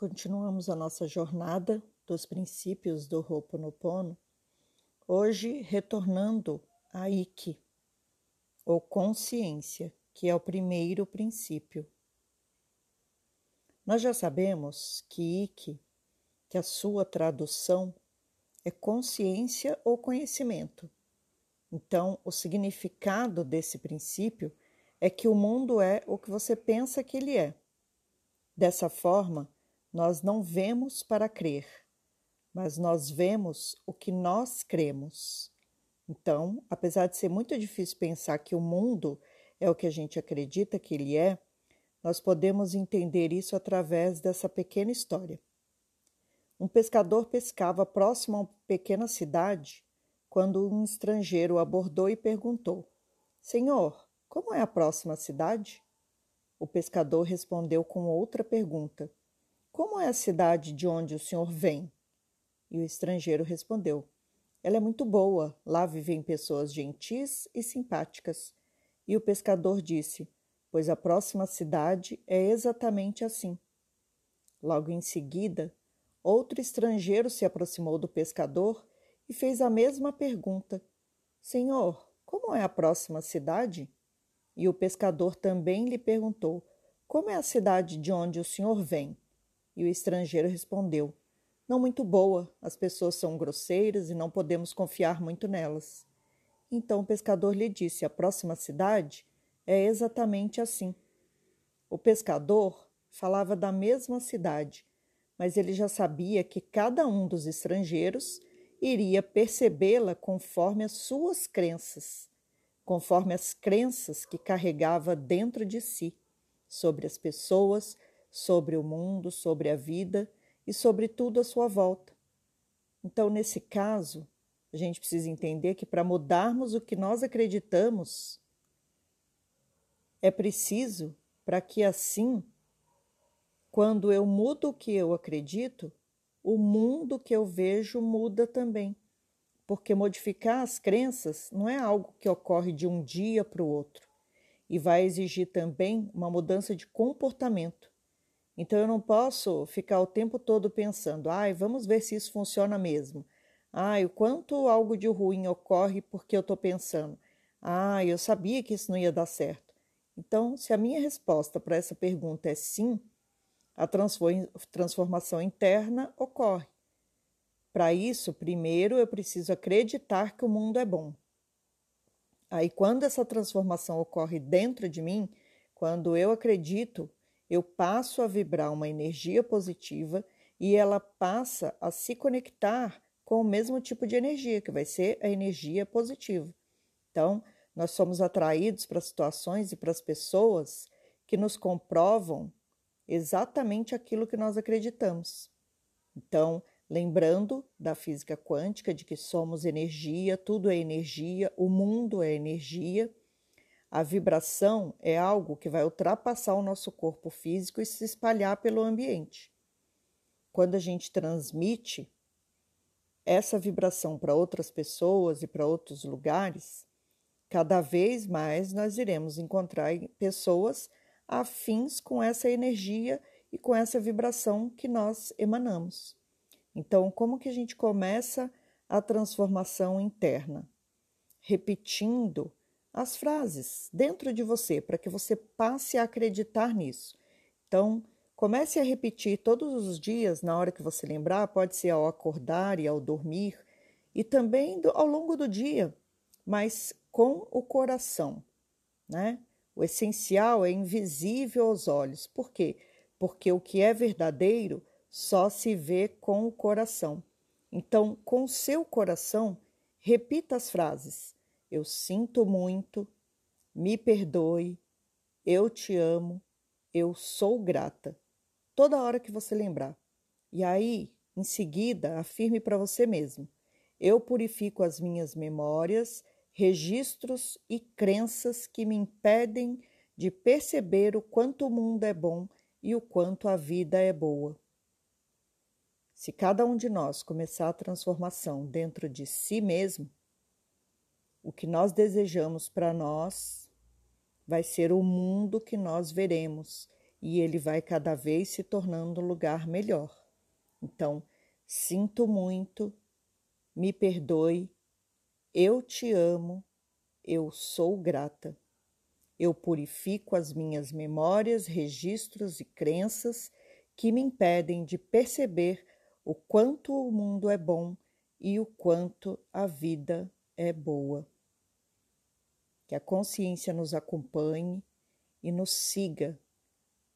continuamos a nossa jornada dos princípios do Ho'oponopono, hoje retornando a Ike, ou consciência, que é o primeiro princípio. Nós já sabemos que Ike, que a sua tradução é consciência ou conhecimento. Então, o significado desse princípio é que o mundo é o que você pensa que ele é. Dessa forma, nós não vemos para crer, mas nós vemos o que nós cremos. Então, apesar de ser muito difícil pensar que o mundo é o que a gente acredita que ele é, nós podemos entender isso através dessa pequena história. Um pescador pescava próximo a uma pequena cidade quando um estrangeiro o abordou e perguntou: Senhor, como é a próxima cidade? O pescador respondeu com outra pergunta: como é a cidade de onde o senhor vem? E o estrangeiro respondeu: Ela é muito boa, lá vivem pessoas gentis e simpáticas. E o pescador disse: Pois a próxima cidade é exatamente assim. Logo em seguida, outro estrangeiro se aproximou do pescador e fez a mesma pergunta: Senhor, como é a próxima cidade? E o pescador também lhe perguntou: Como é a cidade de onde o senhor vem? E o estrangeiro respondeu: Não muito boa, as pessoas são grosseiras e não podemos confiar muito nelas. Então o pescador lhe disse: A próxima cidade é exatamente assim. O pescador falava da mesma cidade, mas ele já sabia que cada um dos estrangeiros iria percebê-la conforme as suas crenças, conforme as crenças que carregava dentro de si sobre as pessoas, sobre o mundo, sobre a vida e sobre tudo à sua volta. Então, nesse caso, a gente precisa entender que para mudarmos o que nós acreditamos, é preciso para que assim, quando eu mudo o que eu acredito, o mundo que eu vejo muda também. Porque modificar as crenças não é algo que ocorre de um dia para o outro e vai exigir também uma mudança de comportamento. Então eu não posso ficar o tempo todo pensando, ai, vamos ver se isso funciona mesmo. Ai, o quanto algo de ruim ocorre porque eu estou pensando. Ai, eu sabia que isso não ia dar certo. Então, se a minha resposta para essa pergunta é sim, a transformação interna ocorre. Para isso, primeiro eu preciso acreditar que o mundo é bom. Aí, quando essa transformação ocorre dentro de mim, quando eu acredito eu passo a vibrar uma energia positiva e ela passa a se conectar com o mesmo tipo de energia, que vai ser a energia positiva. Então, nós somos atraídos para situações e para as pessoas que nos comprovam exatamente aquilo que nós acreditamos. Então, lembrando da física quântica, de que somos energia, tudo é energia, o mundo é energia a vibração é algo que vai ultrapassar o nosso corpo físico e se espalhar pelo ambiente. Quando a gente transmite essa vibração para outras pessoas e para outros lugares, cada vez mais nós iremos encontrar pessoas afins com essa energia e com essa vibração que nós emanamos. Então, como que a gente começa a transformação interna? Repetindo as frases dentro de você para que você passe a acreditar nisso. Então, comece a repetir todos os dias, na hora que você lembrar, pode ser ao acordar e ao dormir, e também ao longo do dia, mas com o coração, né? O essencial é invisível aos olhos. Por quê? Porque o que é verdadeiro só se vê com o coração. Então, com seu coração, repita as frases eu sinto muito, me perdoe, eu te amo, eu sou grata. Toda hora que você lembrar. E aí, em seguida, afirme para você mesmo: eu purifico as minhas memórias, registros e crenças que me impedem de perceber o quanto o mundo é bom e o quanto a vida é boa. Se cada um de nós começar a transformação dentro de si mesmo, o que nós desejamos para nós vai ser o mundo que nós veremos e ele vai cada vez se tornando um lugar melhor. Então, sinto muito, me perdoe, eu te amo, eu sou grata. Eu purifico as minhas memórias, registros e crenças que me impedem de perceber o quanto o mundo é bom e o quanto a vida é boa. Que a consciência nos acompanhe e nos siga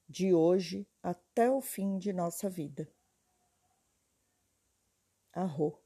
de hoje até o fim de nossa vida. Arro.